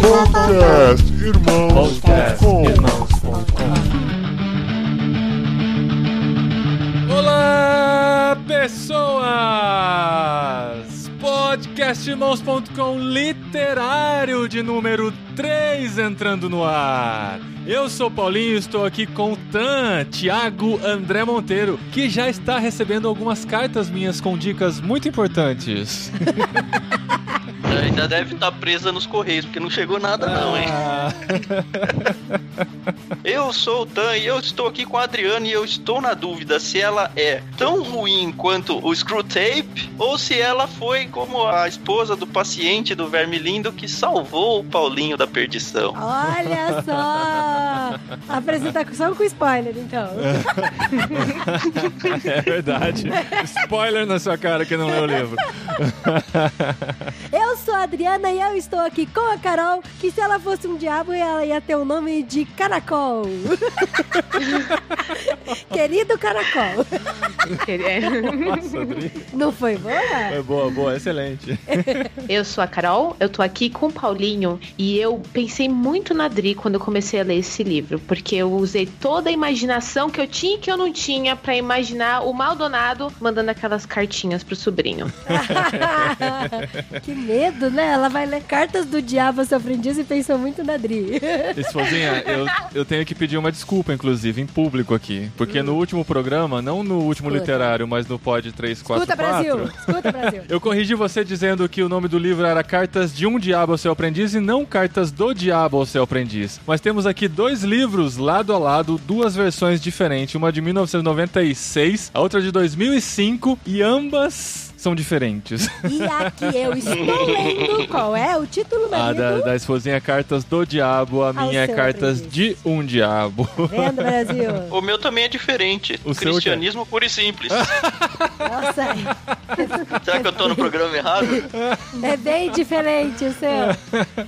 Podcast Irmãos.com Olá, pessoas! Podcastirmãos.com literário de número 3 entrando no ar. Eu sou Paulinho e estou aqui com o Tan, Thiago André Monteiro, que já está recebendo algumas cartas minhas com dicas muito importantes. Ainda deve estar presa nos correios, porque não chegou nada não, hein? Ah. Eu sou o Tan e eu estou aqui com a Adriana e eu estou na dúvida se ela é tão ruim quanto o Screwtape ou se ela foi como a esposa do paciente do Verme Lindo que salvou o Paulinho da perdição. Olha só! Apresentação com spoiler, então. É verdade. Spoiler na sua cara que não leu o livro. Eu sou a Adriana e eu estou aqui com a Carol, que se ela fosse um diabo, ela ia ter o nome de Caracol. Querido Caracol. Nossa, Adri. Não foi boa? Foi boa, boa, excelente. Eu sou a Carol, eu tô aqui com o Paulinho e eu pensei muito na Dri quando eu comecei a ler esse livro, porque eu usei toda a imaginação que eu tinha e que eu não tinha pra imaginar o Maldonado mandando aquelas cartinhas pro sobrinho. que medo, né? Ela vai ler cartas do diabo ao seu aprendiz e pensou muito na Dri. Esposinha, eu, eu tenho que pedir uma desculpa, inclusive, em público aqui. Porque no último programa, não no último Escuta. literário, mas no Pod 344. Escuta, Brasil! Escuta, Brasil! Eu corrigi você dizendo que o nome do livro era Cartas de um Diabo ao seu Aprendiz e não Cartas do Diabo ao seu Aprendiz. Mas temos aqui dois livros lado a lado, duas versões diferentes, uma de 1996, a outra de 2005 e ambas são diferentes. E aqui eu estou lendo qual é o título, A marido? da, da esposinha é Cartas do Diabo, a minha é Cartas de um Diabo. Vendo, Brasil? O meu também é diferente. O seu Cristianismo puro e simples. Nossa, Será que eu tô no programa errado? é bem diferente o seu.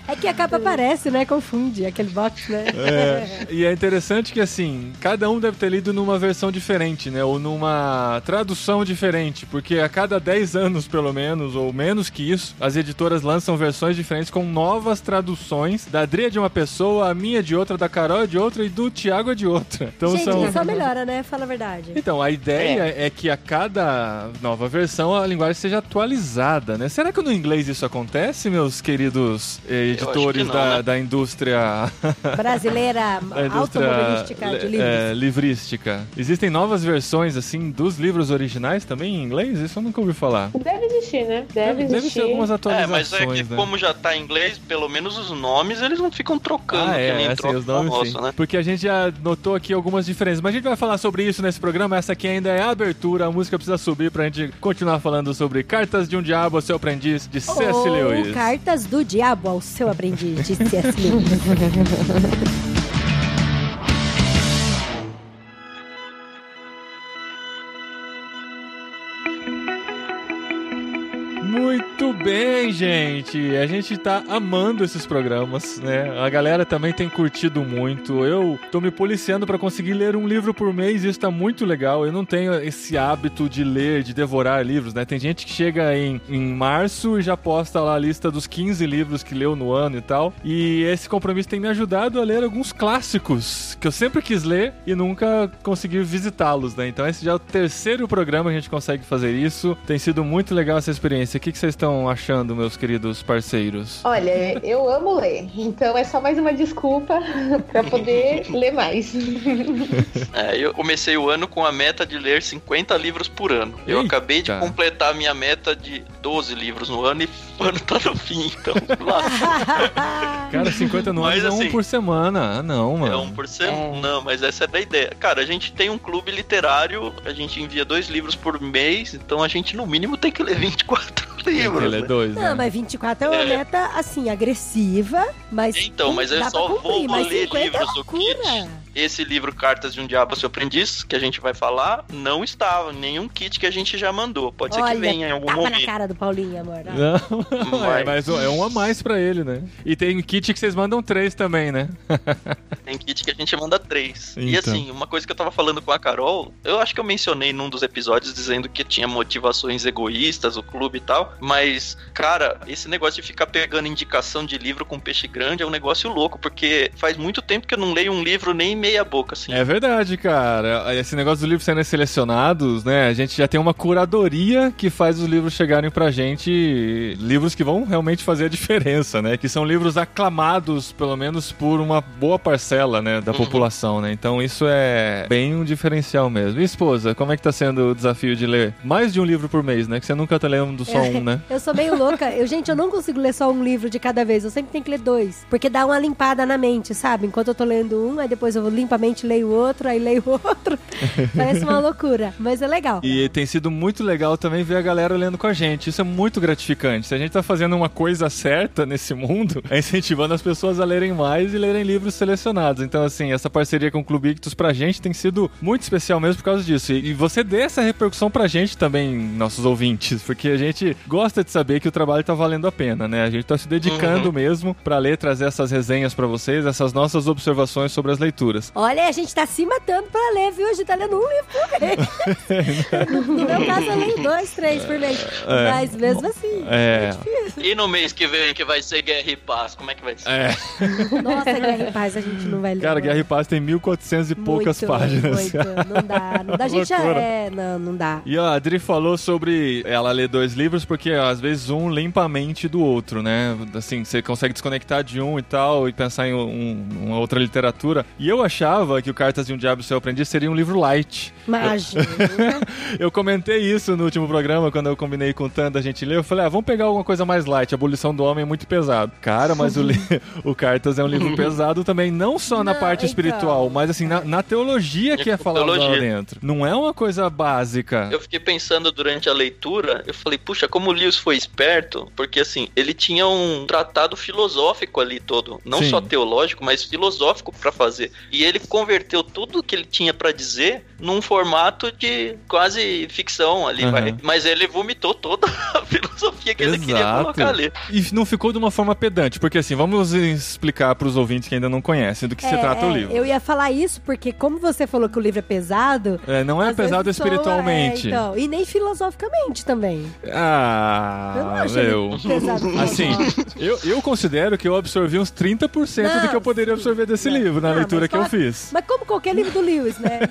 É que a capa aparece, né? Confunde aquele box, né? É, e é interessante que, assim, cada um deve ter lido numa versão diferente, né? Ou numa tradução diferente, porque a cada 10 anos, pelo menos, ou menos que isso, as editoras lançam versões diferentes com novas traduções. Da Adri é de uma pessoa, a minha é de outra, da Carol é de outra e do Thiago é de outra. Então Gente, são. só melhora, né? Fala a verdade. Então, a ideia é. que a cada nova versão a linguagem seja atualizada, né? Será que no inglês isso acontece, meus queridos eh, editores que não, da, né? da indústria Brasileira da indústria automobilística de li- livros. é, livrística. Existem novas versões, assim, dos livros originais também em inglês? Isso eu nunca ouvi falar. Deve existir, né? Deve Deve existir. ser algumas É, atualizações, mas é que né? como já tá em inglês, pelo menos os nomes eles não ficam trocando, Ah, que é, nem assim, troca os nomes né? Porque a gente já notou aqui algumas diferenças. Mas a gente vai falar sobre isso nesse programa. Essa aqui ainda é a abertura. A música precisa subir pra gente continuar falando sobre Cartas de um Diabo ao seu aprendiz de C.S. Lewis. Cartas do Diabo ao seu aprendiz de C.S. Lewis. Muito bem, gente. A gente tá amando esses programas, né? A galera também tem curtido muito. Eu tô me policiando pra conseguir ler um livro por mês e isso tá muito legal. Eu não tenho esse hábito de ler, de devorar livros, né? Tem gente que chega em, em março e já posta lá a lista dos 15 livros que leu no ano e tal. E esse compromisso tem me ajudado a ler alguns clássicos que eu sempre quis ler e nunca consegui visitá-los, né? Então esse já é o terceiro programa que a gente consegue fazer isso. Tem sido muito legal essa experiência. O que, que vocês estão achando, meus queridos parceiros? Olha, eu amo ler, então é só mais uma desculpa pra poder ler mais. É, eu comecei o ano com a meta de ler 50 livros por ano. Eu Eita. acabei de completar a minha meta de 12 livros no ano e o ano tá no fim, então lá. Cara, 50 no ano é um assim, por semana. Ah, não, mano. É um por semana. Não, mas essa é a ideia. Cara, a gente tem um clube literário, a gente envia dois livros por mês, então a gente no mínimo tem que ler 24 livros. Ele é né? dois, Não, né? mas 24 é uma É. meta, assim, agressiva, mas. Então, mas eu dá só cumprir, vou mas ler 50 é livros do. Kit. Esse livro Cartas de um Diabo Seu Aprendiz, que a gente vai falar, não estava. Nenhum kit que a gente já mandou. Pode ser Olha, que venha em algum tapa na momento. cara do Paulinho, amor. ó. Não, é, mas é um a mais pra ele, né? E tem kit que vocês mandam três também, né? Tem kit que a gente manda três. E Então. assim, uma coisa que eu tava falando com a Carol, eu acho que eu mencionei num dos episódios dizendo que tinha motivações egoístas, o clube e tal, mas, cara, esse negócio de ficar pegando indicação de livro com peixe grande é um negócio louco, porque faz muito tempo que eu não leio um livro nem meia boca, assim. É verdade, cara. Esse negócio dos livros sendo selecionados, né? A gente já tem uma curadoria que faz os livros chegarem pra gente, livros que vão realmente fazer a diferença, né? Que são livros aclamados, pelo menos por uma boa parcela, né, da Uhum. população, né? Então isso é bem um diferencial mesmo. E esposa, como é que tá sendo o desafio de ler mais de um livro por mês, né? Que você nunca tá lendo só um, né? Eu sou meio louca. Eu, gente, eu não consigo ler só um livro de cada vez. Eu sempre tenho que ler dois. Porque dá uma limpada na mente, sabe? Enquanto eu tô lendo um, aí depois eu limpo a mente, leio outro, aí leio outro. Parece uma loucura. Mas é legal. E tem sido muito legal também ver a galera lendo com a gente. Isso é muito gratificante. Se a gente tá fazendo uma coisa certa nesse mundo, é incentivando as pessoas a lerem mais e lerem livros selecionados. Então, assim, essa parceria com o Clube Ictus pra gente tem sido muito especial mesmo por causa disso. E e você dê essa repercussão pra gente também, nossos ouvintes, porque a gente gosta de saber que o trabalho tá valendo a pena, né? A gente tá se dedicando Uhum. mesmo pra ler, trazer essas resenhas pra vocês, essas nossas observações sobre as leituras. Olha, a gente tá se matando pra ler, viu? A gente tá lendo um livro por mês. no meu caso, eu leio dois, três por mês. É. Mas mesmo assim, É. E no mês que vem, que vai ser Guerra e Paz, como é que vai ser? É. nossa, Guerra e Paz, a gente não vai ler. Cara, não. Guerra e Paz tem 1400 e poucas Muito, páginas. Muito, não dá. Não dá. A gente já é. Não, não dá. E a Adri falou sobre ela ler dois livros porque às vezes um limpa a mente do outro, né? Assim, você consegue desconectar de um e tal e pensar em um- uma outra literatura. E eu achava que o Cartas de um Diabo Seu Aprendiz seria um livro light. Imagina. Eu comentei isso no último programa, quando eu combinei com o Tan da gente ler. Eu falei, ah, vamos pegar alguma coisa mais light. A Abolição do Homem é muito pesado. Cara, mas o, li- o Cartas é um livro pesado também, não só na Não, parte então. espiritual, mas assim, na, na teologia que é falado lá Teologia. dentro. Não é uma coisa básica. Eu fiquei pensando durante a leitura, eu falei, puxa, como o Lewis foi esperto, porque assim, ele tinha um tratado filosófico ali todo, não Sim. só teológico, mas filosófico pra fazer. E ele converteu tudo que ele tinha pra dizer num formato de quase ficção ali, vai. Mas ele vomitou toda a filosofia que ele queria Exato. colocar ali. E não ficou de uma forma pedante, porque assim, vamos explicar pros ouvintes que ainda não conhecem do que se É, trata o é, livro. Eu ia falar isso porque, como você falou que o livro é pesado. É, não é pesado espiritualmente. é, então, e nem filosoficamente também. eu não Ah, acho ele meu. pesado. Assim, eu, eu considero que eu absorvi uns 30% do Não, que eu poderia absorver desse não. livro na Ah, leitura que eu fiz. Mas como qualquer livro do Lewis, né?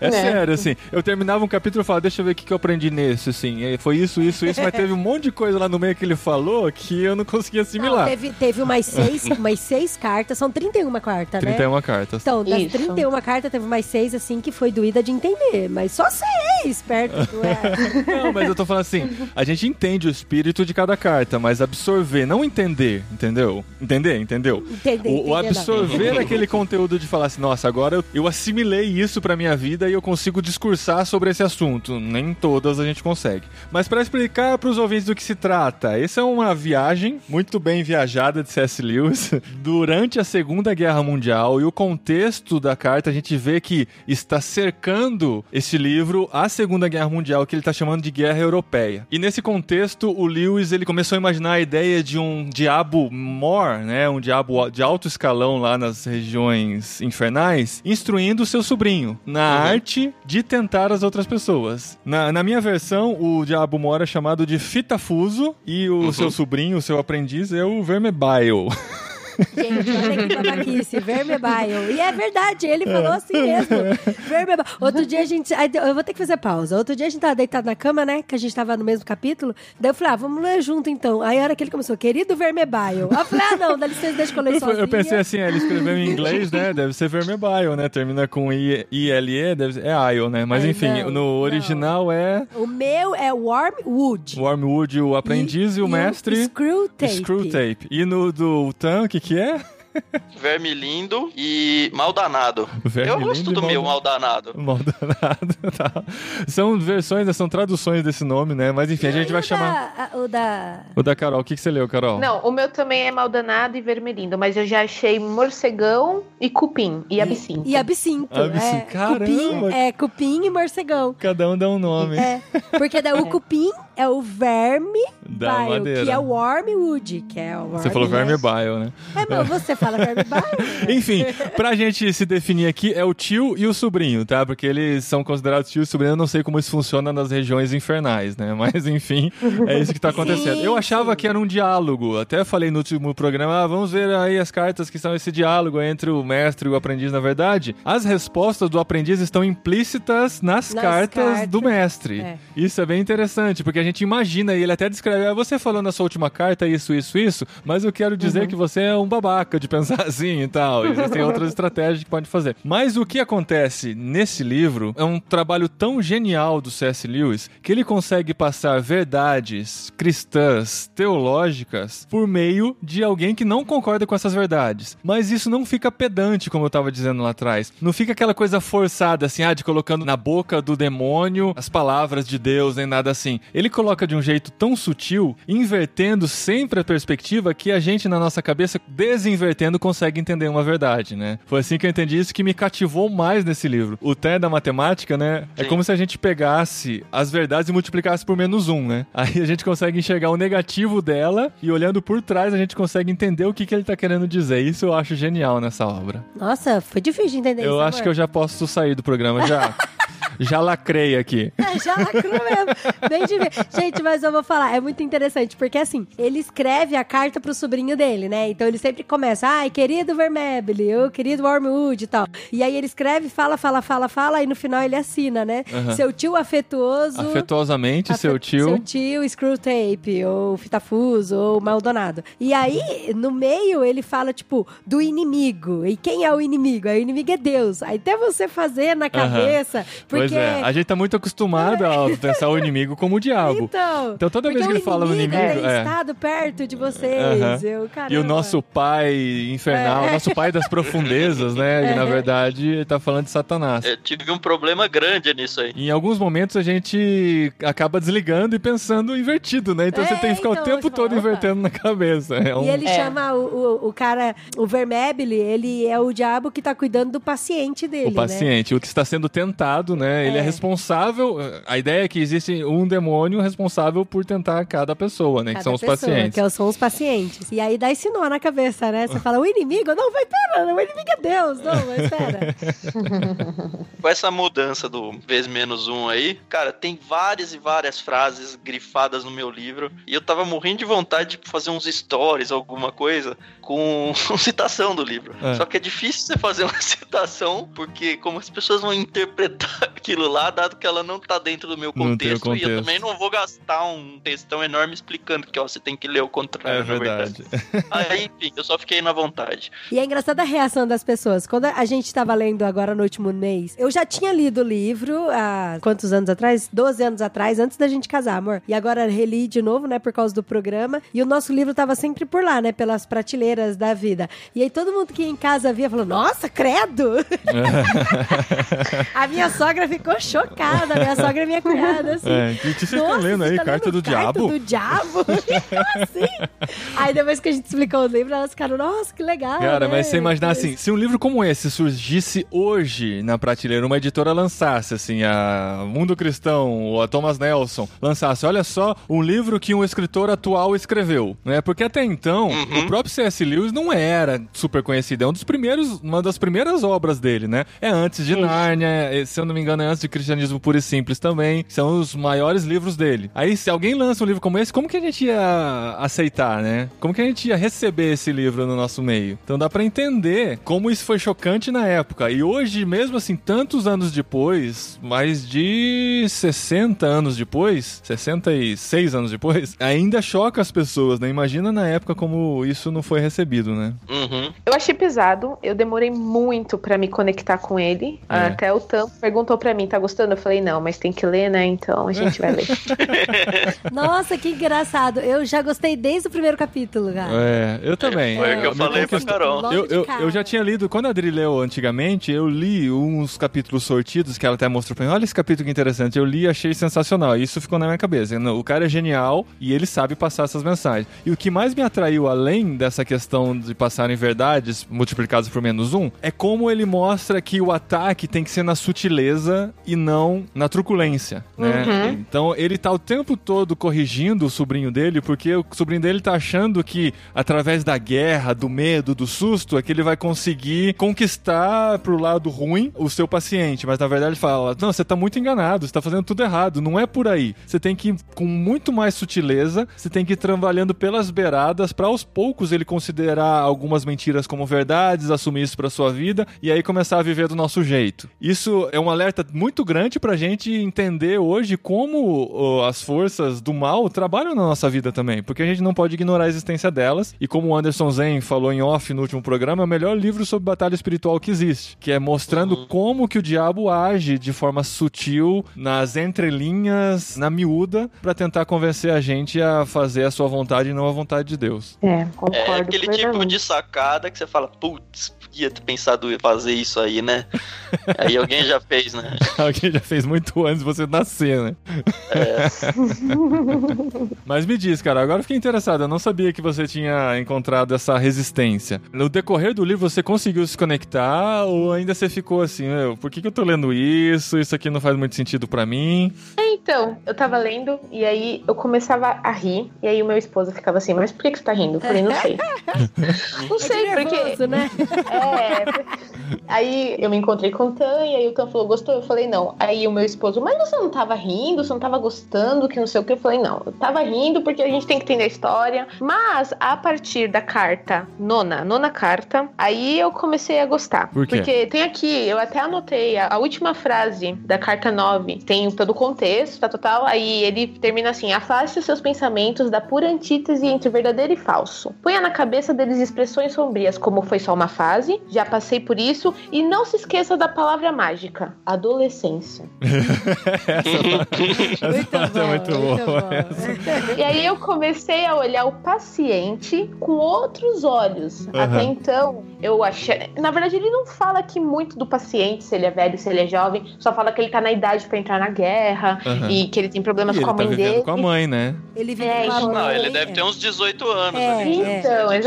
É, É. sério, assim. Eu terminava um capítulo e falava, deixa eu ver o que, que eu aprendi nesse, assim. E foi isso, isso, isso, mas teve um monte de coisa lá no meio que ele falou que eu não conseguia Não, assimilar. teve, teve umas seis, umas seis cartas, são 31 cartas, né? 31 cartas. Então, das Isso. 31 cartas, teve mais seis, assim, que foi doída de entender. Mas só seis, perto do... É. Não, mas eu tô falando assim, a gente entende o espírito de cada carta, mas absorver, não entender, entendeu? Entender, entendeu? Entender, O, o entender, não. absorver aquele conteúdo de falar assim, nossa, agora eu, assimilei isso pra minha vida e eu consigo discursar sobre esse assunto. Nem todas a gente consegue. Mas pra explicar pros ouvintes do que se trata, essa é uma viagem muito bem viajada de C.S. Lewis durante a Segunda Guerra Mundial e o contexto da carta a gente vê que está cercando esse livro a Segunda Guerra Mundial, que ele está chamando de Guerra Europeia. E nesse contexto, o Lewis ele começou a imaginar a ideia de um diabo mor, né, um diabo de alto escalão lá nas regiões infernais, instruindo seu sobrinho na arte de tentar as outras pessoas. Na, na minha versão, o diabo mor é chamado de Fitafuso e o seu sobrinho, o seu aprendiz, é o Vermebile. Gente, olha que babaquice, Vermebile. E é verdade, ele falou assim mesmo. Vermebile. Outro dia a gente. Eu vou ter que fazer pausa. Outro dia a gente tava deitado na cama, né? Que a gente tava no mesmo capítulo. Daí eu falei, ah, vamos ler junto então. Aí a hora que ele começou, querido Vermebile. Eu falei, ah, não, dá licença, deixa eu Eu, sozinha. eu pensei assim, é, ele escreveu em inglês, né? Deve ser Vermebile, né? Termina com I- ILE, deve ser, é IO, né? Mas Ai, enfim, não, no original é O meu é Wormwood. Wormwood, o aprendiz e, o mestre. Screw Tape. Screw Tape. E no do Tan, o que que é? Verme Lindo e Mal Danado. Verme Eu gosto e do Mal meu Mal Danado. Mal danado, tá. São versões, são traduções desse nome, né? Mas enfim, a gente E vai o chamar. da- o da. O da Carol, o que, que você leu, Carol? Não, o meu também é maldanado e vermelhindo, mas eu já achei morcegão e cupim e absinto. E absinto. Absinto, É, caramba. cupim, é cupim e morcegão. Cada um dá um nome. É, porque daí o cupim é o verme Da bile, madeira. que é o wormwood, que é o Você falou verme bile, né? É, mas você fala verme bile. Enfim, pra gente se definir aqui, é o tio e o sobrinho, tá? Porque eles são considerados tio e sobrinho. Eu não sei como isso funciona nas regiões infernais, né? Mas enfim, é isso que tá acontecendo. Sim, Eu achava sim. que era um diálogo. Até falei no último programa, ah, vamos ver aí as cartas que são esse diálogo entre o mestre e o aprendiz. Na verdade, as respostas do aprendiz estão implícitas nas, Nas cartas, cartas. do mestre. É. Isso é bem interessante, porque a gente imagina e ele até descreve, ah, você falou na sua última carta isso, isso, isso, mas eu quero dizer Uhum. que você é um babaca de pensar assim e tal. Existem outras estratégias que pode fazer. Mas o que acontece nesse livro é um trabalho tão genial do C.S. Lewis que ele consegue passar verdades cristãs, teológicas, por meio de alguém que não concorda com essas verdades. Mas isso não fica pedante, como eu tava dizendo lá atrás. Não fica aquela coisa forçada, assim, ah, de colocando na boca do demônio as palavras de Deus, nem nada assim. Ele coloca de um jeito tão sutil, invertendo sempre a perspectiva que a gente, na nossa cabeça, desinvertendo, consegue entender uma verdade, né? Foi assim que eu entendi isso que me cativou mais nesse livro. O Té da matemática, né? É Sim. como se a gente pegasse as verdades e multiplicasse por menos um, né? Aí a gente consegue enxergar o negativo dela e olhando por trás a gente consegue entender o que, que ele tá querendo dizer. Isso eu acho genial nessa obra. Nossa, foi difícil de entender isso. Eu acho que eu já posso sair do programa já. já lacrei aqui. Já lacrou mesmo. Bem de ver. Gente, mas eu vou falar, é muito interessante, porque assim, ele escreve a carta pro sobrinho dele, né? Então ele sempre começa, ai, querido Vermebile, ô querido Wormwood e tal. E aí ele escreve, fala, fala, fala, fala, e no final ele assina, né? Aham. Seu tio afetuoso. Afetuosamente, Afe- seu tio. Seu tio, Screwtape, ou Fitafuso, ou Maldonado. E aí, no meio, ele fala, tipo, do inimigo. E quem é o inimigo? Aí o inimigo é Deus. Aí até você fazer na cabeça, porque... Pois é, a gente tá muito acostumado a pensar o inimigo como o diabo. Então, Então toda vez que ele o fala no inimigo, tem é. estado perto de vocês. Aham. Eu, caramba. E o nosso pai infernal, É. nosso pai das profundezas, né? E na verdade ele tá falando de Satanás. Eu tive um problema grande nisso aí. Em alguns momentos a gente acaba desligando e pensando invertido, né? Então É, você tem que ficar então, o tempo todo fala, opa. invertendo na cabeça. É um... E ele É. chama o, o, o cara, o Vermebile, ele é o diabo que tá cuidando do paciente dele, O paciente, o que está sendo tentado, né? Ele é É. responsável. A ideia é que existe um demônio responsável por tentar cada pessoa, né? né? que são os Cada pessoa, pacientes. Que são os pacientes. E aí dá esse nó na cabeça, né? Você fala, o inimigo? Não, vai, pera, o inimigo é Deus. Não, mas pera. Com essa mudança do vez menos um aí, cara, tem várias e várias frases grifadas no meu livro. E eu tava morrendo de vontade de fazer uns stories, alguma coisa, com citação do livro. É. Só que é difícil você fazer uma citação, porque como as pessoas vão interpretar aquilo lá, dado que ela não tá dentro do meu Não tem o contexto, e eu contexto. também não vou gastar um textão enorme explicando que ó, você tem que ler o contrário. É na verdade. Aí, enfim, eu só fiquei na vontade. E é engraçada a reação das pessoas. Quando a gente tava lendo agora no último mês, eu já tinha lido o livro há quantos anos atrás? 12 anos atrás, antes da gente casar, amor. E agora reli de novo, né, por causa do programa. E o nosso livro tava sempre por lá, né, pelas prateleiras da vida. E aí todo mundo que ia em casa via falou: Nossa, credo! a minha sogra ficou chocada. A minha sogra é minha cunhada, assim. É, o que vocês estão lendo aí? tá Carta lendo do Carta Diabo? do Diabo? Como assim? Aí depois que a gente explicou o livro, elas ficaram, nossa, que legal. Cara, né? mas você imaginar assim, se um livro como esse surgisse hoje na prateleira, uma editora lançasse, assim, a Mundo Cristão ou a Thomas Nelson lançasse, olha só, um livro que um escritor atual escreveu, né? Porque até então, Uhum. o próprio C.S. Lewis não era super conhecido, é um dos primeiros, uma das primeiras obras dele, né? É antes de Nárnia, é, se eu não me engano, é antes de Cristianismo Puro e Simples também, são os maiores livros dele. Aí, se alguém lança um livro como esse, como que a gente ia aceitar, né? Como que a gente ia receber esse livro no nosso meio? Então dá pra entender como isso foi chocante na época. E hoje, mesmo assim, tantos anos depois, mais de 60 anos depois, 66 anos depois, ainda choca as pessoas, né? Imagina na época como isso não foi recebido, né? Uhum. Eu achei pesado, eu demorei muito pra me conectar com ele. É. Até o Tam perguntou pra pra mim, tá gostando? Eu falei, não, mas tem que ler, né? Então a gente vai ler. Nossa, que engraçado. Eu já gostei desde o primeiro capítulo, cara. É, eu também. Foi o que eu falei pra conquistou- Carol. Eu, eu, eu já tinha lido, quando a Adri leu antigamente, eu li uns capítulos sortidos que ela até mostrou pra mim. Olha esse capítulo que interessante. Eu li e achei sensacional. Isso ficou na minha cabeça. O cara é genial e ele sabe passar essas mensagens. E o que mais me atraiu, além dessa questão de passarem verdades multiplicadas por menos um, é como ele mostra que o ataque tem que ser na sutileza e não na truculência, né? Então ele tá o tempo todo corrigindo o sobrinho dele, porque o sobrinho dele tá achando que através da guerra, do medo, do susto, é que ele vai conseguir conquistar pro lado ruim o seu paciente. Mas na verdade ele fala: Não, você tá muito enganado, você tá fazendo tudo errado, não é por aí. Você tem que ir com muito mais sutileza, você tem que ir trabalhando pelas beiradas para aos poucos ele considerar algumas mentiras como verdades, assumir isso pra sua vida e aí começar a viver do nosso jeito. Isso é um alerta muito grande pra gente entender hoje como as forças do mal trabalham na nossa vida também, porque a gente não pode ignorar a existência delas. E como o Anderson Zen falou em off no último programa, é o melhor livro sobre batalha espiritual que existe, que é mostrando como que o diabo age de forma sutil nas entrelinhas, na miúda, pra tentar convencer a gente a fazer a sua vontade e não a vontade de Deus. É, concordo. É aquele tipo de sacada que você fala, putz, podia ter pensado em fazer isso aí, né? aí alguém já fez, né? Alguém já fez muito antes de você nascer, né? É. Mas me diz, cara, agora eu fiquei interessado. Eu não sabia que você tinha encontrado essa resistência. No decorrer do livro, você conseguiu se conectar ou ainda você ficou assim, meu, por que, que eu tô lendo isso? Isso aqui não faz muito sentido pra mim. Então, eu tava lendo e aí eu começava a rir. E aí o meu esposo ficava assim, mas por que, que você tá rindo? Eu falei, não sei. não sei, É porque. nervoso, né? É. Aí eu me encontrei com o Tan e aí o Tan falou, gostou? Eu falei, não. Aí o meu esposo, mas você não tava rindo, você não tava gostando, que não sei o que. Eu falei, não, eu tava rindo porque a gente tem que entender a história. Mas a partir da carta nona, nona carta, aí eu comecei a gostar. Por quê? Porque tem aqui, eu até anotei a, a última frase da carta 9, tem todo o contexto, tá total. Aí ele termina assim: afaste os seus pensamentos da pura antítese entre verdadeiro e falso. Ponha na cabeça deles expressões sombrias, como foi só uma fase, já passei por isso, e não se esqueça da palavra mágica: adolescência. Essa Muito parte é bom, muito muito boa. bom. E aí eu comecei a olhar o paciente com outros olhos. Aham. Até então, eu achei. Na verdade, ele não fala aqui muito do paciente, se ele é velho, se ele é jovem, só fala que ele tá na idade pra entrar na guerra Aham. e que ele tem problemas E com a ele tá mãe vivendo dele. com a mãe, né? Ele vive É, com a então- mãe. Não, ele deve ter uns 18 anos É, ali. é.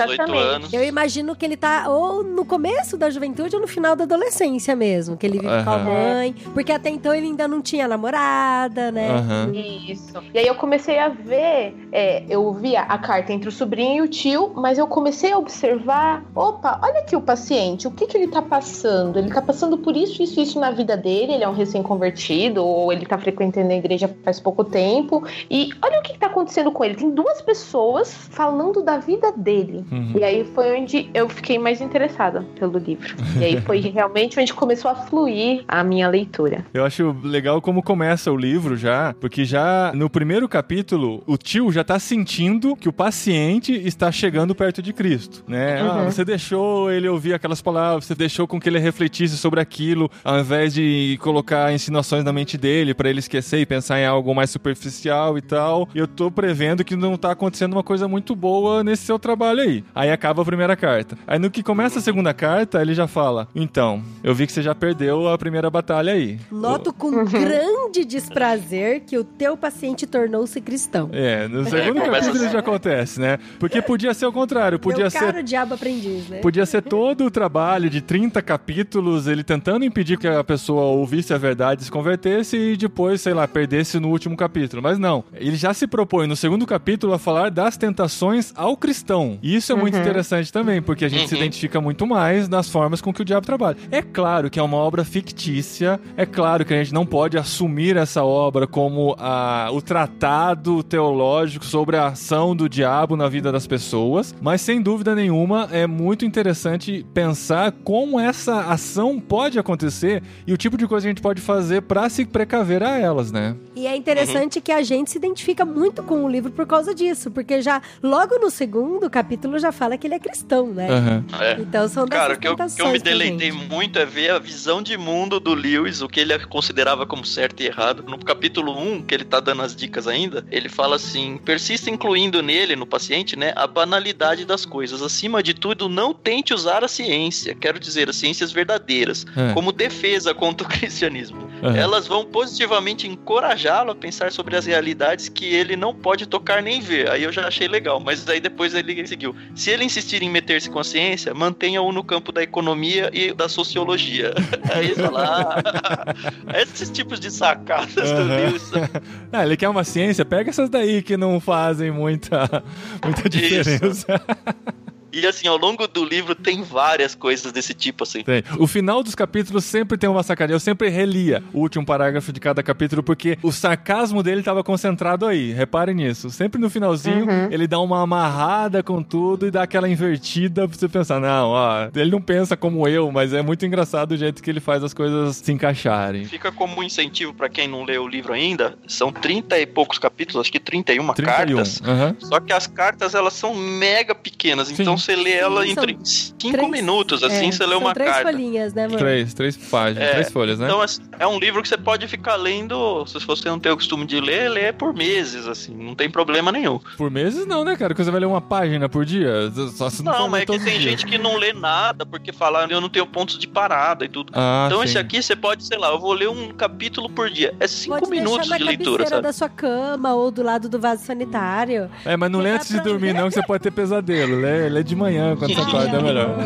Então, 18 exatamente. anos. Eu imagino que ele tá ou no começo da juventude ou no final da adolescência mesmo, que ele vive com a mãe, porque até então ele ainda não tinha namorada, né? Aham. Isso. E aí eu comecei a ver, é, eu via a carta entre o sobrinho e o tio, mas eu comecei a observar, opa, olha aqui o paciente, o que que ele tá passando? Ele tá passando por isso, isso, isso na vida dele, ele é um recém-convertido, ou ele tá frequentando a igreja faz pouco tempo, e olha o que que tá acontecendo com ele. Tem duas pessoas falando da vida dele. Uhum. E aí foi onde eu fiquei mais interessada pelo livro. E aí foi realmente onde começou a fluir a minha leitura. Eu acho legal como começa o livro já, porque já no primeiro capítulo, o tio já tá sentindo que o paciente está chegando perto de Cristo, né? Ah, você deixou ele ouvir aquelas palavras, você deixou com que ele refletisse sobre aquilo, ao invés de colocar insinuações na mente dele para ele esquecer e pensar em algo mais superficial e tal. Eu tô prevendo que não tá acontecendo uma coisa muito boa nesse seu trabalho aí. Aí acaba a primeira carta. Aí no que começa a segunda carta, ele já fala: "Então, eu vi que você já perdeu a primeira batalha aí." Noto com grande desprazer que o teu paciente tornou-se cristão. É, no segundo capítulo assim. já acontece, né? Porque podia ser o contrário, podia Meu ser caro diabo aprendiz, né? Podia ser todo o trabalho de 30 capítulos, ele tentando impedir que a pessoa ouvisse a verdade, se convertesse e depois, sei lá, perdesse no último capítulo. Mas não, ele já se propõe no segundo capítulo a falar das tentações ao cristão. E isso é muito interessante também, porque a gente se Uhum. identifica muito mais nas formas com que o diabo trabalha. É claro que é uma obra fictícia, é claro que a gente não pode assumir essa obra como a, o tratado teológico sobre a ação do diabo na vida das pessoas, mas sem dúvida nenhuma é muito interessante pensar como essa ação pode acontecer e o tipo de coisa que a gente pode fazer pra se precaver a elas, né? E é interessante que a gente se identifica muito com o livro por causa disso, porque já logo no segundo capítulo já fala que ele é cristão, né? Aham. É. Então são Cara, o que eu, que eu me deleitei muito é ver a visão de mundo do Lewis, o que ele considerava como certo e errado. No capítulo 1, que ele tá dando as dicas ainda, ele fala assim: persista incluindo nele, no paciente, né, a banalidade das coisas. Acima de tudo, não tente usar a ciência, quero dizer, as ciências verdadeiras, É. como defesa contra o cristianismo. Aham. Elas vão positivamente encorajá-lo a pensar sobre as realidades que ele não pode tocar nem ver. Aí eu já achei legal, mas aí depois ele seguiu. Se ele insistir em meter-se com a ciência, mantenha-o no campo da economia e da sociologia. Aí ele fala, ah, esses tipos de sacadas do Aham. Lewis. Ah, ele quer uma ciência? Pega essas daí que não fazem muita, muita diferença. E assim, ao longo do livro tem várias coisas desse tipo, assim. Tem. O final dos capítulos sempre tem uma sacadinha. Eu sempre relia o último parágrafo de cada capítulo porque o sarcasmo dele estava concentrado aí. Reparem nisso. Sempre no finalzinho ele dá uma amarrada com tudo e dá aquela invertida pra você pensar, não, ó, ele não pensa como eu, mas é muito engraçado o jeito que ele faz as coisas se encaixarem. Fica como um incentivo pra quem não leu o livro ainda. São 30 e poucos capítulos, acho que 31 31. cartas. Aham. Só que as cartas elas são mega pequenas, Sim. então você lê ela Sim, em 5 três- minutos, assim É, você lê uma três carta. folhinhas, né, mano? Três, três páginas, É, três folhas, né? Então assim, é um livro que você pode ficar lendo, se você não tem o costume de ler, lê por meses, assim, não tem problema nenhum. Por meses não, né, cara? Que você vai ler uma página por dia. Só se não, Não, for mas é que tem os dias. gente que não lê nada, porque fala, eu não tenho pontos de parada e tudo. Ah, então sim. esse aqui você pode, sei lá, eu vou ler um capítulo por dia. É cinco Pode minutos de leitura, sabe? da sua cama ou do lado do vaso sanitário. É, mas não lê antes de dormir, não, que você pode ter pesadelo. Lê, lê de manhã, quando você acorda, é melhor.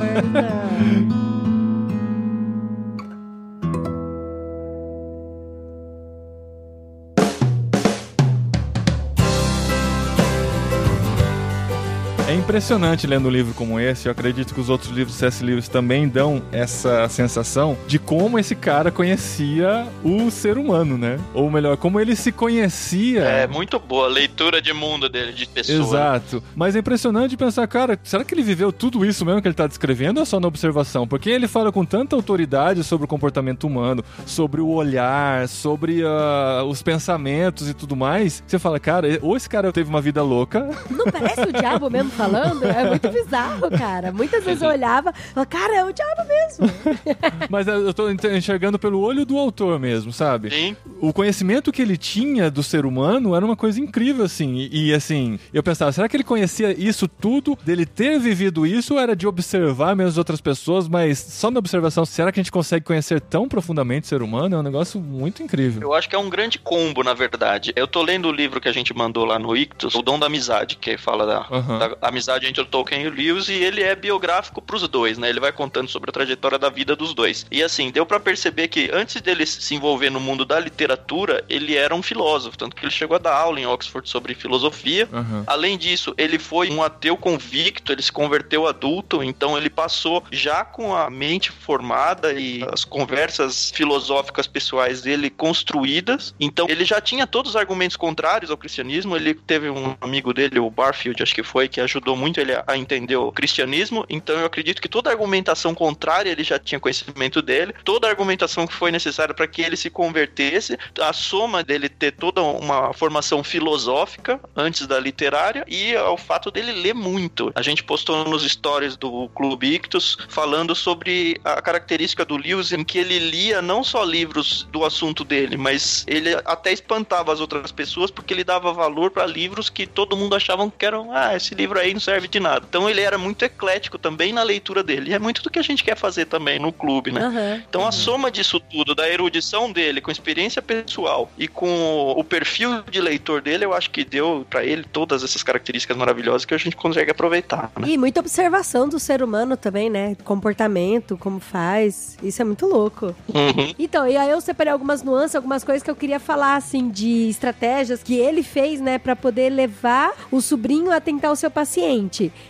Impressionante lendo um livro como esse. Eu acredito que os outros livros do C.S. Lewis também dão essa sensação de como esse cara conhecia o ser humano, né? Ou melhor, como ele se conhecia. É muito boa a leitura de mundo dele, de pessoa. Exato. Mas é impressionante pensar, cara, será que ele viveu tudo isso mesmo que ele tá descrevendo ou é só na observação? Porque ele fala com tanta autoridade sobre o comportamento humano, sobre o olhar, sobre ah, os pensamentos e tudo mais. Você fala, cara, ou esse cara teve uma vida louca, Não parece o diabo mesmo falando? É muito bizarro, cara. Muitas vezes eu olhava e falava, cara, é o diabo mesmo. mas eu tô enxergando pelo olho do autor mesmo, sabe? Sim. o conhecimento que ele tinha do ser humano era uma coisa incrível, assim. E, e, assim, eu pensava, será que ele conhecia isso tudo, dele ter vivido isso, ou era de observar mesmo as outras pessoas, mas só na observação, será que a gente consegue conhecer tão profundamente o ser humano? É um negócio muito incrível. Eu acho que é um grande combo, na verdade. Eu tô lendo o livro que a gente mandou lá no Ictus, O Dom da Amizade, que fala da, Aham. da amizade entre o Tolkien e o Lewis, e ele é biográfico pros dois, né? Ele vai contando sobre a trajetória da vida dos dois. E assim, deu pra perceber que antes dele se envolver no mundo da literatura, ele era um filósofo, tanto que ele chegou a dar aula em Oxford sobre filosofia. Aham. Além disso, ele foi um ateu convicto, ele se converteu adulto, então ele passou já com a mente formada e as conversas filosóficas pessoais dele construídas. Então ele já tinha todos os argumentos contrários ao cristianismo. Ele teve um amigo dele, o Barfield, acho que foi, que ajudou muito ele a entender o cristianismo. Então eu acredito que toda argumentação contrária ele já tinha conhecimento dele. Toda argumentação que foi necessária para que ele se convertesse, a soma dele ter toda uma formação filosófica antes da literária e o fato dele ler muito. A gente postou nos stories do Clube Ictus falando sobre a característica do Lewis em que ele lia não só livros do assunto dele, mas ele até espantava as outras pessoas porque ele dava valor para livros que todo mundo achavam que eram, ah, esse livro aí não serve de nada. Então ele era muito eclético também na leitura dele. E é muito do que a gente quer fazer também no clube, né? Aham. Então a soma disso tudo, da erudição dele, com a experiência pessoal e com o perfil de leitor dele, eu acho que deu pra ele todas essas características maravilhosas que a gente consegue aproveitar, né? E muita observação do ser humano também, né? Comportamento, como faz. Isso é muito louco. Uhum. Então, e aí eu separei algumas nuances, algumas coisas que eu queria falar, assim, de estratégias que ele fez, né, pra poder levar o sobrinho a tentar o seu paciente.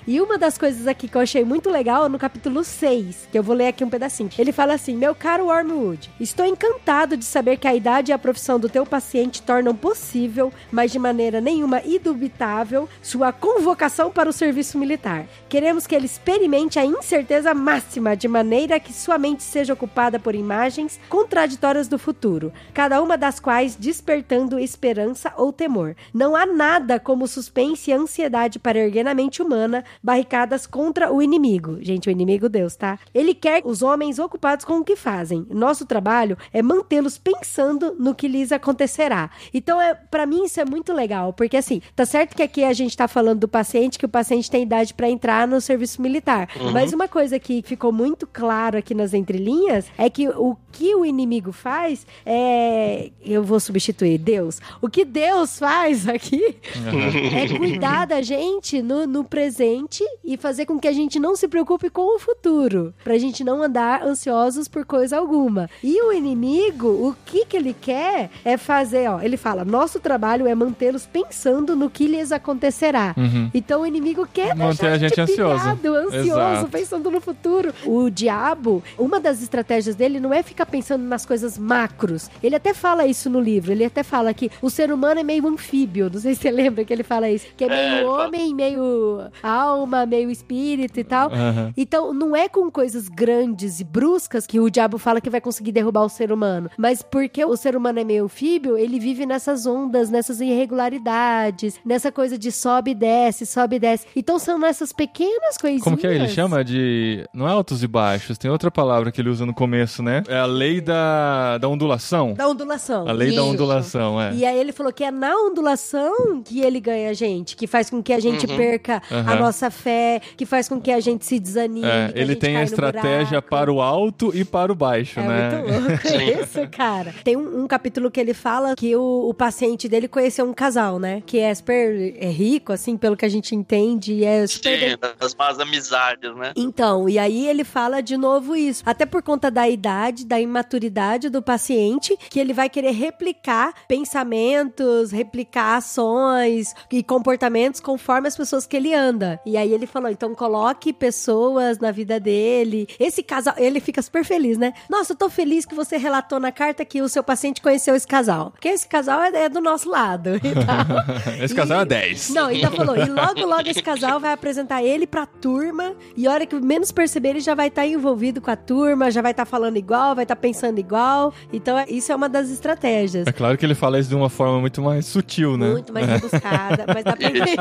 E uma das coisas aqui que eu achei muito legal é no capítulo 6, que eu vou ler aqui um pedacinho. Ele fala assim: Meu caro Wormwood, estou encantado de saber que a idade e a profissão do teu paciente tornam possível, mas de maneira nenhuma indubitável, sua convocação para o serviço militar. Queremos que ele experimente a incerteza máxima, de maneira que sua mente seja ocupada por imagens contraditórias do futuro, cada uma das quais despertando esperança ou temor. Não há nada como suspense e ansiedade para erguer na mente mente humana barricadas contra o inimigo. Gente, o inimigo Deus, tá? Ele quer os homens ocupados com o que fazem. Nosso trabalho é mantê-los pensando no que lhes acontecerá. Então, é, para mim, isso é muito legal, porque assim, tá certo que aqui a gente tá falando do paciente, que o paciente tem idade para entrar no serviço militar. Uhum. Mas uma coisa que ficou muito claro aqui nas entrelinhas é que o que o inimigo faz é. Eu vou substituir Deus. O que Deus faz aqui é cuidar da gente no, no presente e fazer com que a gente não se preocupe com o futuro. Pra gente não andar ansiosos por coisa alguma. E o inimigo, o que que ele quer é fazer, ó. Ele fala: nosso trabalho é mantê-los pensando no que lhes acontecerá. Uhum. Então o inimigo quer Manter deixar a gente ansioso. pilhado, ansioso, Exato. pensando no futuro. O diabo, uma das estratégias dele não é ficar pensando nas coisas macros. Ele até fala isso no livro. Ele até fala que o ser humano é meio anfíbio. Não sei se você lembra que ele fala isso. Que é meio É, homem, meio alma, meio espírito e tal. Aham. Então, não é com coisas grandes e bruscas que o diabo fala que vai conseguir derrubar o ser humano. Mas porque o ser humano é meio anfíbio, ele vive nessas ondas, nessas irregularidades, nessa coisa de sobe e desce, sobe e desce. Então, são nessas pequenas coisinhas. Como que é? Ele chama de. Não é altos e baixos, tem outra palavra que ele usa no começo, né? É a lei da, da ondulação. Da ondulação. A lei da Isso. ondulação, é. E aí ele falou que é na ondulação que ele ganha a gente, que faz com que a gente Uhum. perca a Aham. nossa fé, que faz com que a gente se desanime. É, que ele gente tem a estratégia para o alto e para o baixo, É né? muito louco isso, cara. Tem um, um capítulo que ele fala que o, o paciente dele conheceu um casal, né? Que é super é rico, assim, pelo que a gente entende, e é super Sim, das más amizades, né? então, e aí ele fala de novo isso. Até por conta da idade, da imaturidade do paciente, que ele vai querer replicar pensamentos, replicar ações e comportamentos conforme as pessoas que ele anda. E aí ele falou: então coloque pessoas na vida dele. Esse casal, ele fica super feliz, né? Nossa, eu tô feliz que você relatou na carta que o seu paciente conheceu esse casal. Porque esse casal é, é do nosso lado e. Esse casal E- é 10. Não, ainda falou. E logo, logo esse casal vai apresentar ele pra turma. E a hora que menos perceber, ele já vai estar envolvido com a turma, já vai estar falando igual, vai estar pensando igual. Então, é- isso é uma das estratégias. É claro que ele fala isso de uma forma muito mais sutil, né? Muito mais rebuscada, mas dá pra entender.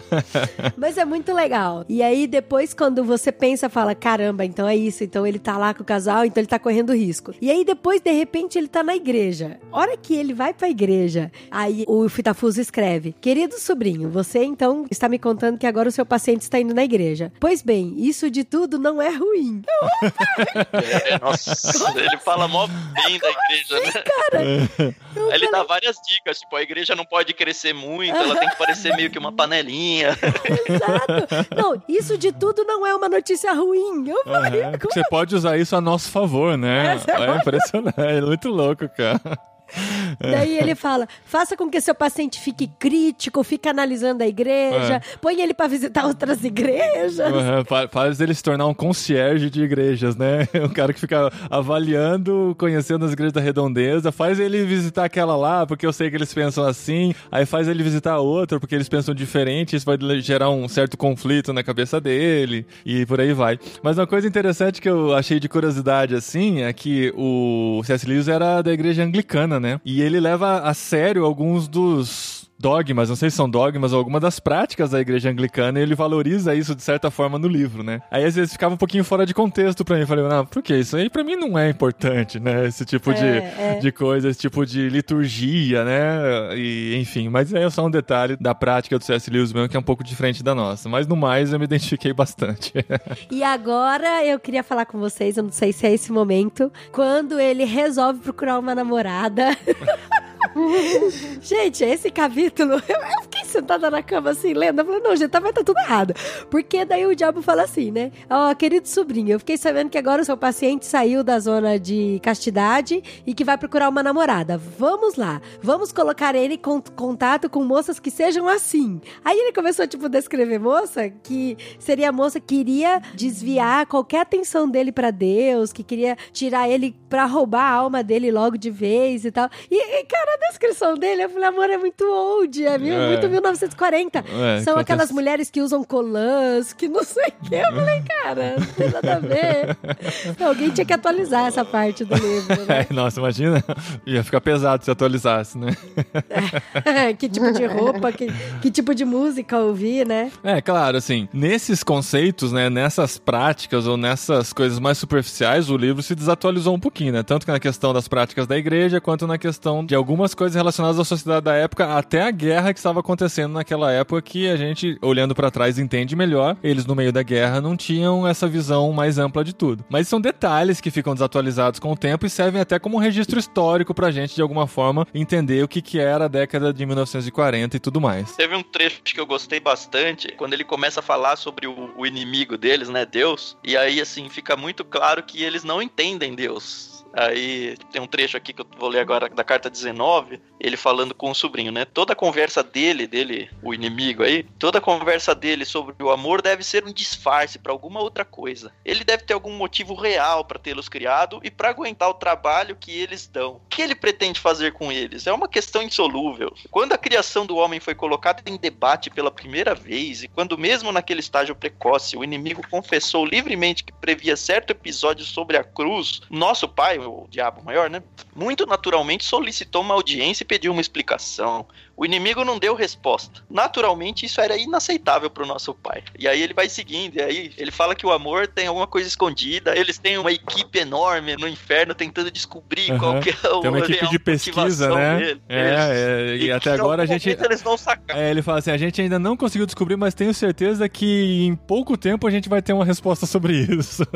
mas é muito legal. E aí, depois, quando você pensa, fala: caramba, então é isso. Então ele tá lá com o casal, então ele tá correndo risco. E aí, depois, de repente, ele tá na igreja. Hora que ele vai pra igreja, aí o Fitafuso escreve: Querido sobrinho, você então está me contando que agora o seu paciente está indo na igreja. Pois bem, isso de tudo não é ruim. É, nossa, ele fala mó bem da igreja, né? Eu Aí ele falei, dá várias dicas, tipo, a igreja não pode crescer muito, ela tem que parecer meio que uma panelinha. Exato. Não, isso de tudo não é uma notícia ruim. Eu falei, Aham, como porque você pode usar isso a nosso favor, né? É É impressionante, é muito louco, cara. Daí ele fala: faça com que seu paciente fique crítico, fique analisando a igreja, põe ele pra visitar outras igrejas. Fa- Faz ele se tornar um concierge de igrejas, né? Um cara que fica avaliando, conhecendo as igrejas da redondeza, faz ele visitar aquela lá, porque eu sei que eles pensam assim, aí faz ele visitar outra, porque eles pensam diferente, isso vai gerar um certo conflito na cabeça dele, e por aí vai. Mas uma coisa interessante que eu achei de curiosidade, assim, é que o C.S. Lewis era da igreja anglicana, né? E ele leva a sério alguns dos dogmas, não sei se são dogmas ou alguma das práticas da igreja anglicana, e ele valoriza isso de certa forma no livro, né? Aí às vezes ficava um pouquinho fora de contexto pra mim. Eu falei, não, por que? Isso aí pra mim não é importante, né? Esse tipo de, É, é. de coisa, esse tipo de liturgia, né? E enfim, mas é só um detalhe da prática do C.S. Lewis mesmo que é um pouco diferente da nossa. Mas no mais eu me identifiquei bastante. E agora eu queria falar com vocês, eu não sei se é esse momento, quando ele resolve procurar uma namorada. gente, esse capítulo, eu, fiquei sentada na cama assim, lendo. Eu falei, não, gente, tá, vai tá tudo errado. Porque daí o diabo fala assim, né? Ó, querido sobrinho, eu fiquei sabendo que agora o seu paciente saiu da zona de castidade e que vai procurar uma namorada. Vamos lá, vamos colocar ele em con- contato com moças que sejam assim. Aí ele começou, tipo, a descrever moça que seria a moça que iria desviar qualquer atenção dele pra Deus, que queria tirar ele pra roubar a alma dele logo de vez e tal. E, e, cara, a descrição dele, eu falei, amor, é muito old, é, mil- É. muito 1940. É, São aquelas mulheres que usam colãs, que não sei o que. Eu falei, cara, não tem nada a ver. Alguém tinha que atualizar essa parte do livro, né? É, nossa, imagina. Ia ficar pesado se atualizasse, né? que tipo de roupa, que, que tipo de música ouvir, né? É, claro, assim, nesses conceitos, né, nessas práticas ou nessas coisas mais superficiais, o livro se desatualizou um pouquinho, né? Tanto que na questão das práticas da igreja, quanto na questão de algumas coisas relacionadas à sociedade da época, até a guerra que estava acontecendo naquela época, que a gente, olhando pra trás, entende melhor. Eles, no meio da guerra, não tinham essa visão mais ampla de tudo. Mas são detalhes que ficam desatualizados com o tempo e servem até como um registro histórico pra gente, de alguma forma, entender o que, que era a década de 1940 e tudo mais. Teve um trecho que eu gostei bastante, quando ele começa a falar sobre o, o inimigo deles, né, Deus. E aí, assim, fica muito claro que eles não entendem Deus. Aí tem um trecho aqui que eu vou ler agora da carta 19, ele falando com o sobrinho, né? Toda a conversa dele, dele, o inimigo aí, toda a conversa dele sobre o amor deve ser um disfarce pra alguma outra coisa. Ele deve ter algum motivo real pra tê-los criado e pra aguentar o trabalho que eles dão. O que ele pretende fazer com eles? É uma questão insolúvel. Quando a criação do homem foi colocada em debate pela primeira vez e quando mesmo naquele estágio precoce o inimigo confessou livremente que previa certo episódio sobre a cruz, nosso pai, o diabo maior, né? Muito naturalmente solicitou uma audiência e pediu uma explicação. O inimigo não deu resposta. Naturalmente, isso era inaceitável pro nosso pai. E aí ele vai seguindo, e aí ele fala que o amor tem alguma coisa escondida. Eles têm uma equipe enorme no inferno tentando descobrir Aham. qual que é o Tem uma equipe de pesquisa, né? dele. É, é, e até que em agora a gente. Eles vão sacar. É, ele fala assim: a gente ainda não conseguiu descobrir, mas tenho certeza que em pouco tempo a gente vai ter uma resposta sobre isso.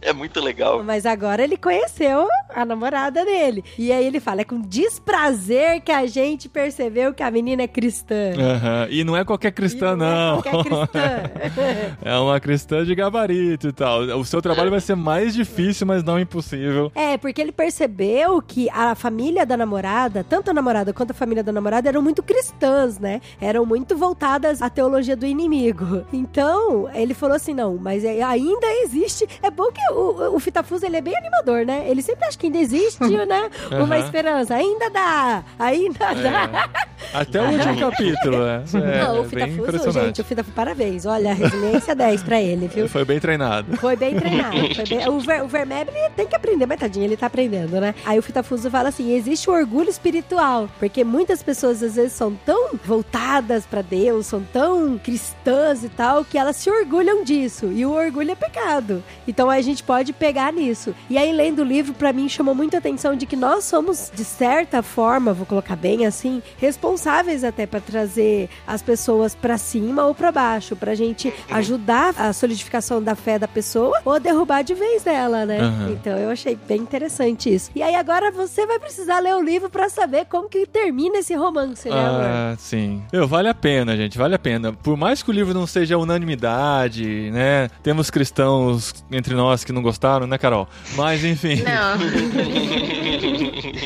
É muito legal. Mas agora ele conheceu a namorada dele. E aí ele fala: é com desprazer que a gente percebeu que a menina é cristã. Aham. E não é qualquer cristã, E não. é qualquer cristã. É uma cristã de gabarito e tal. O seu trabalho vai ser mais difícil, mas não impossível. É, porque ele percebeu que a família da namorada, tanto a namorada quanto a família da namorada, eram muito cristãs, né? Eram muito voltadas à teologia do inimigo. Então, ele falou assim: não, mas é- ainda existe. É bom que o, o Fitafuso ele é bem animador, né? Ele sempre acha que ainda existe, né? Uma Aham. esperança. Ainda dá! Ainda dá! Até o último capítulo, né? É, não, o bem Fitafuso, gente, o Fitafuso, parabéns. Olha, a resiliência 10 pra ele, viu? Foi bem treinado. Foi bem treinado. Foi bem- O, Ver, o tem que aprender, mas tadinho, ele tá aprendendo, né? Aí o Fitafuso fala assim: existe o orgulho espiritual. Porque muitas pessoas às vezes são tão voltadas pra Deus, são tão cristãs e tal, que elas se orgulham disso. E o orgulho é pecado. Então a gente pode pegar nisso. E aí, lendo o livro, pra mim chamou muita atenção de que nós somos, de certa forma, vou colocar bem assim, responsáveis até pra trazer as pessoas pra cima ou pra baixo, pra gente ajudar a solidificação da fé da pessoa ou derrubar de vez dela, né? Aham. Então eu achei bem interessante isso. E aí agora você vai precisar ler o livro pra saber como que termina esse romance, né, amor? Ah, sim. Meu, vale a pena, gente, vale a pena. Por mais que o livro não seja unanimidade, né? Temos cristãos entre nós que não gostaram, né, Carol? Mas enfim. Não,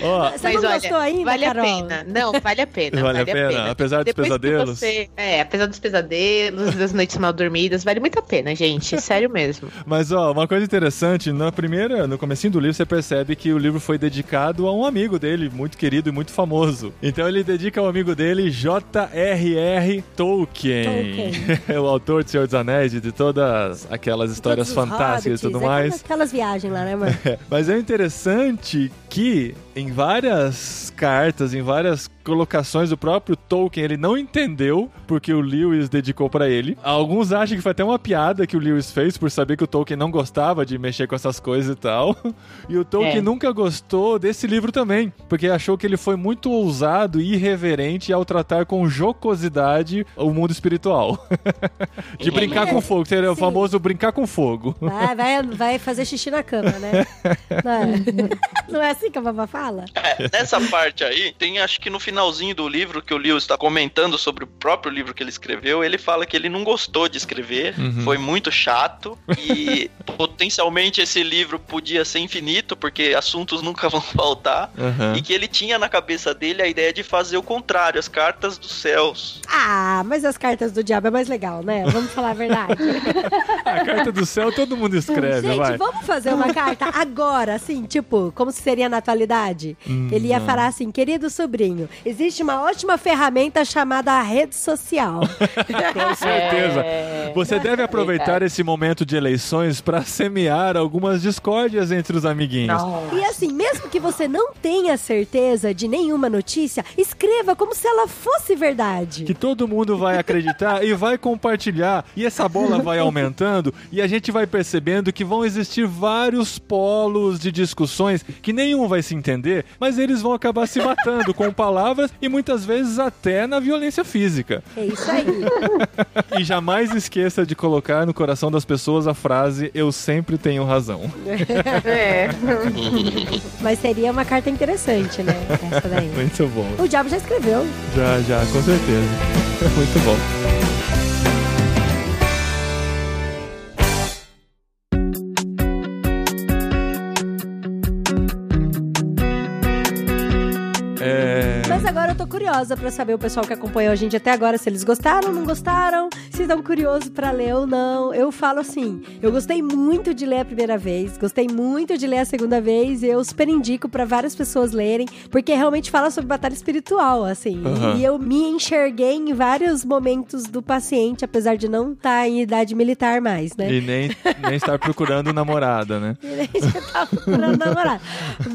Ó, Você mas não olha, gostou ainda, vale Carol? a pena. Não, vale a pena. Vale a vale, a pena, pena. apesar dos Depois que pesadelos? você- é, apesar dos pesadelos, das noites mal dormidas, vale muito a pena, gente. Sério mesmo. Mas ó, uma coisa interessante, na primeira, no comecinho do livro você percebe que o livro foi dedicado a um amigo dele, muito querido e muito famoso. Então ele dedica ao amigo dele J.R.R. Tolkien, Tolkien. o autor de Senhor dos Anéis e de todas aquelas histórias fantásticas e tudo é mais. Aquelas viagens lá, né? É, Mas é interessante que em várias cartas, em várias colocações, o próprio Tolkien ele não entendeu porque o Lewis dedicou pra ele. Alguns acham que foi até uma piada que o Lewis fez por saber que o Tolkien não gostava de mexer com essas coisas e tal. E o Tolkien É. nunca gostou desse livro também, porque achou que ele foi muito ousado e irreverente ao tratar com jocosidade o mundo espiritual. de brincar com fogo, seria o famoso brincar com fogo. Vai, vai, vai fazer xixi na cama, né? Não é, não é assim que a babá fala? É, nessa parte aí, tem acho que no finalzinho do livro que o Lewis está comentando sobre o próprio livro que ele escreveu, ele fala que ele não gostou de escrever, Uhum. foi muito chato e potencialmente esse livro podia ser infinito porque assuntos nunca vão faltar. Aham. E que ele tinha na cabeça dele a ideia de fazer o contrário, as cartas dos céus. Ah, mas as cartas do diabo é mais legal, né? Vamos falar a verdade. A carta do céu todo mundo escreve, Gente, vai. vamos fazer uma carta agora, assim, tipo, como se seria na atualidade? Hum, Ele ia não. falar assim, querido sobrinho, Existe uma ótima ferramenta chamada rede social. Com certeza. É. Você deve aproveitar Verdade. esse momento de eleições para semear algumas discórdias entre os amiguinhos. Nossa. E assim, mesmo que você não tenha certeza de nenhuma notícia, escreva como se ela fosse verdade. Que todo mundo vai acreditar e vai compartilhar. E essa bola vai aumentando e a gente vai percebendo que vão existir vários polos de discussões que nenhum vai se entender, mas eles vão acabar se matando com palavras e muitas vezes até na violência física. É isso aí. E jamais esqueça de colocar no coração das pessoas a frase eu sempre tenho razão. É. Mas seria uma carta interessante, né? Essa daí. Muito bom. O diabo já escreveu. Já, já, com certeza. Muito bom. Agora eu tô curiosa pra saber o pessoal que acompanhou a gente até agora, se eles gostaram, não gostaram, se estão curiosos pra ler ou não. Eu falo assim, eu gostei muito de ler a primeira vez, gostei muito de ler a segunda vez, e eu super indico pra várias pessoas lerem, porque realmente fala sobre batalha espiritual, assim. Aham. E eu me enxerguei em vários momentos do paciente, apesar de não estar em idade militar mais, né? E nem, nem estar procurando namorada, né? já tava procurando namorar.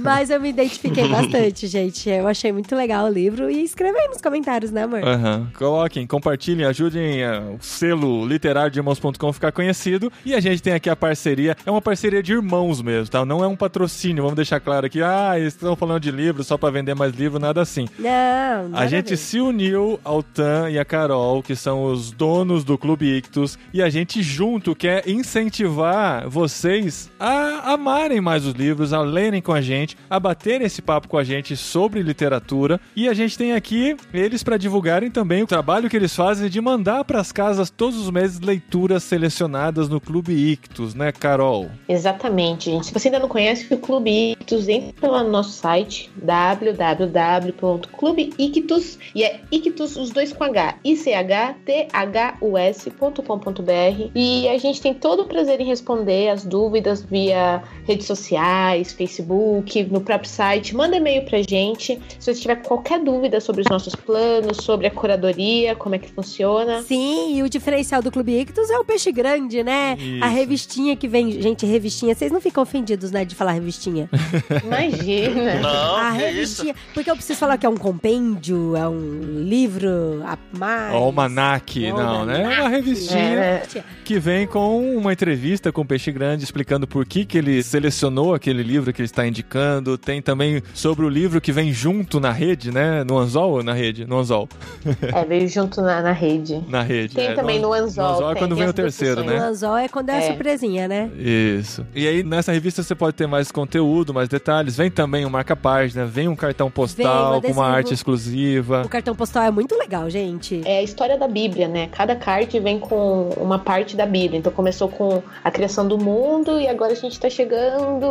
Mas eu me identifiquei bastante, gente. Eu achei muito legal o livro. E escreva aí nos comentários, né, amor? Aham. Coloquem, compartilhem, ajudem eh, o selo literário de irmãos.com ficar conhecido. E a gente tem aqui a parceria, é uma parceria de irmãos mesmo, tá? Não é um patrocínio, vamos deixar claro aqui. Ah, eles estão falando de livro só pra vender mais livro, nada assim. Não, nada A gente se uniu ao Tan e a Carol, que são os donos do Clube Ictus, e a gente junto quer incentivar vocês a amarem mais os livros, a lerem com a gente, a baterem esse papo com a gente sobre literatura. E a gente tem aqui eles para divulgarem também o trabalho que eles fazem de mandar para as casas todos os meses leituras selecionadas no Clube Ictus, né, Carol? Exatamente, gente. Se você ainda não conhece o Clube Ictus, entra lá no nosso site www.clubeictus e é Ictus os dois com H, I C H T H U S.com.br e a gente tem todo o prazer em responder as dúvidas via redes sociais, Facebook, no próprio site. Manda e-mail pra gente se você tiver qualquer dúvida sobre os nossos planos, sobre a curadoria, como é que funciona. Sim, e o diferencial do Clube Ictus é o peixe grande, né? Isso. A revistinha que vem. Gente, revistinha. Vocês não ficam ofendidos, né, de falar revistinha? Imagina. Não, a que isso. revistinha. Porque eu preciso falar que é um compêndio, é um livro a mais. Almanac, não, né? É uma revistinha. É, que vem com uma entrevista com o Peixe Grande explicando por que, que ele selecionou aquele livro que ele está indicando. Tem também sobre o livro que vem junto na rede, né? No anzol ou na rede? No anzol. É, veio junto na, na rede. Na rede. Tem é, também no anzol. No anzol é tem, quando tem vem o terceiro, né? anzol é quando é, a É. surpresinha, né? Isso. E aí, nessa revista você pode ter mais conteúdo, mais detalhes. Vem também um marca-página, vem um cartão Vem um postal com adesivo. uma arte exclusiva. O cartão postal é muito legal, gente. É a história da Bíblia, né? Cada card vem com uma parte da Bíblia. Então começou com a criação do mundo e agora a gente tá chegando.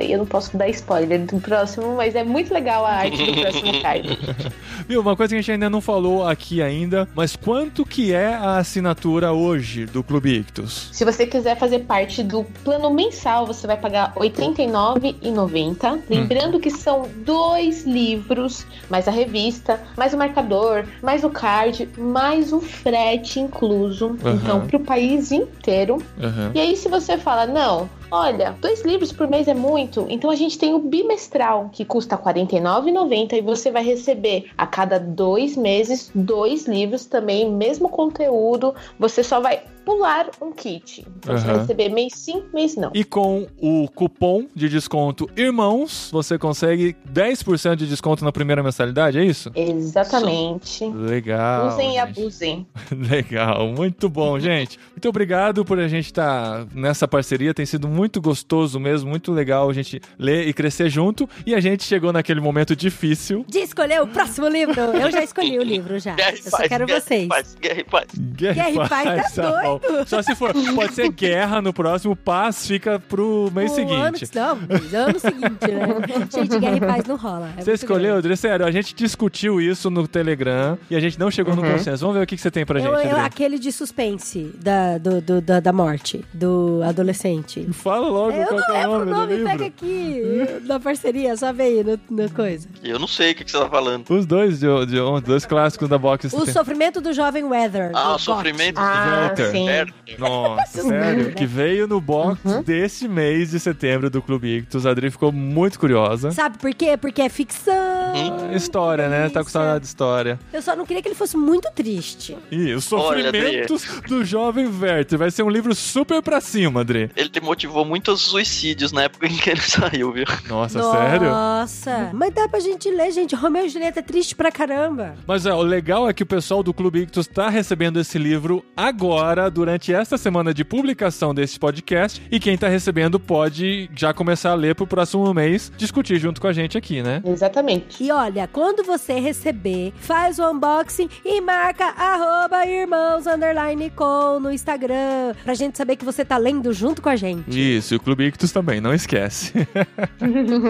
e Eu não posso dar spoiler do próximo, mas é muito legal a arte do próximo card. Viu, uma coisa que a gente ainda não falou aqui ainda, mas quanto que é a assinatura hoje do Clube Ictus? Se você quiser fazer parte do plano mensal, você vai pagar R$ 89,90. Lembrando que são dois livros, mais a revista, mais o marcador, mais o card, mais o frete incluso. Aham. Então, pro país inteiro. Aham. E aí, se você fala, não, olha, dois livros por mês é muito, então a gente tem o bimestral, que custa R$ 49,90 e você vai receber a cada dois meses dois livros também, mesmo conteúdo, você só vai pular um kit. Então você vai receber mês sim, mês não. E com o cupom de desconto Irmãos, você consegue 10% de desconto na primeira mensalidade, é isso? Exatamente. Legal. Usem e abusem. Legal, muito bom, gente. Muito obrigado por a gente estar nessa parceria. Tem sido muito gostoso mesmo, muito legal a gente ler e crescer junto. E a gente chegou naquele momento difícil. De escolher o próximo livro. Eu já escolhi o livro já. Guerra e Eu só paz, quero guerra e vocês. paz, guerra e paz. Guerra, Guerra e Paz tá tá doido. Não, só se for. Pode ser guerra no próximo, paz fica pro mês O seguinte. Ano, não, ano seguinte, né? Gente, guerra e paz não rola. É Você escolheu. André? Sério, a gente discutiu isso no Telegram e a gente não chegou no consenso. Vamos ver o que, que você tem pra Eu, gente, eu- aquele de suspense da, do, do- da, da morte, do adolescente. Fala logo Eu qual não é lembro o nome do nome, pega aqui na parceria, só vem aí no, na coisa. Eu não sei o que, que você tá falando. Os dois, de, de, de- dois clássicos da box. O sofrimento do jovem Weather. Ah, do o sofrimento Ah, Walter. sim. Werther. Nossa, sério? Que veio no box desse mês de setembro do Clube Ictus. A Adri ficou muito curiosa. Sabe por quê? Porque é ficção. Uhum. História, né? Tá com saudade de história. Eu só não queria que ele fosse muito triste. Ih, os Olha, sofrimentos do jovem Werther. Vai ser um livro super pra cima, Adri. Ele te motivou muitos suicídios na época em que ele saiu, viu? Nossa, sério? Nossa. Mas dá pra gente ler, gente. Romeu e Julieta é triste pra caramba. Mas ó, o legal é que o pessoal do Clube Ictus tá recebendo esse livro agora, durante esta semana de publicação desse podcast. E quem tá recebendo pode já começar a ler pro próximo mês, discutir junto com a gente aqui, né? Exatamente. E olha, quando você receber, faz o unboxing e marca arroba irmãos underline com no Instagram. Pra gente saber que você tá lendo junto com a gente. Isso, e o Clube Ictus também, não esquece.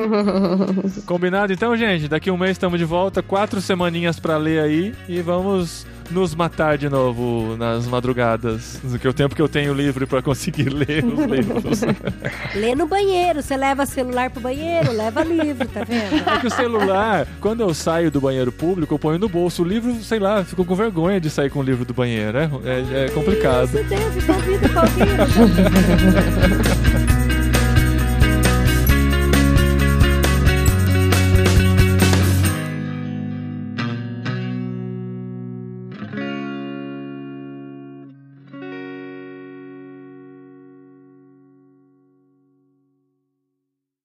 Combinado então, gente? Daqui um mês estamos de volta, quatro semaninhas pra ler aí e vamos nos matar de novo nas madrugadas, que o tempo que eu tenho livre pra conseguir ler os livros. Lê no banheiro. Você leva celular pro banheiro, leva livro, tá vendo? É que o celular, quando eu saio do banheiro público, eu ponho no bolso o livro, sei lá, fico com vergonha de sair com o livro do banheiro. É, é, é complicado. Meu Deus, ouvindo?